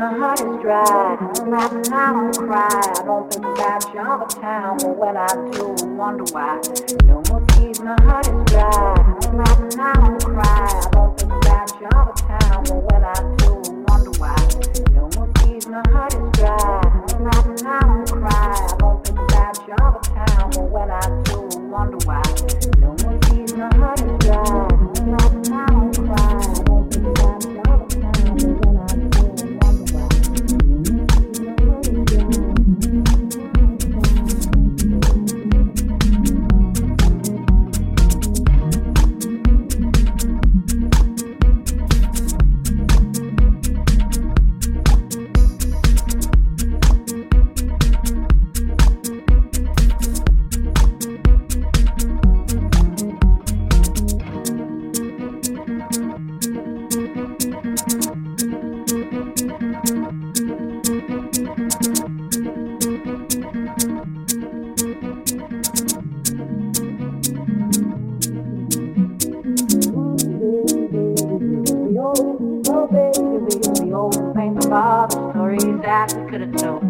the heart is dry. Right now I don't cry. I don't think about you all the time. But when I do, I wonder why. No more tears, my heart is dry. Right now I don't cry. I don't think about you all the time. But when I that we could have known.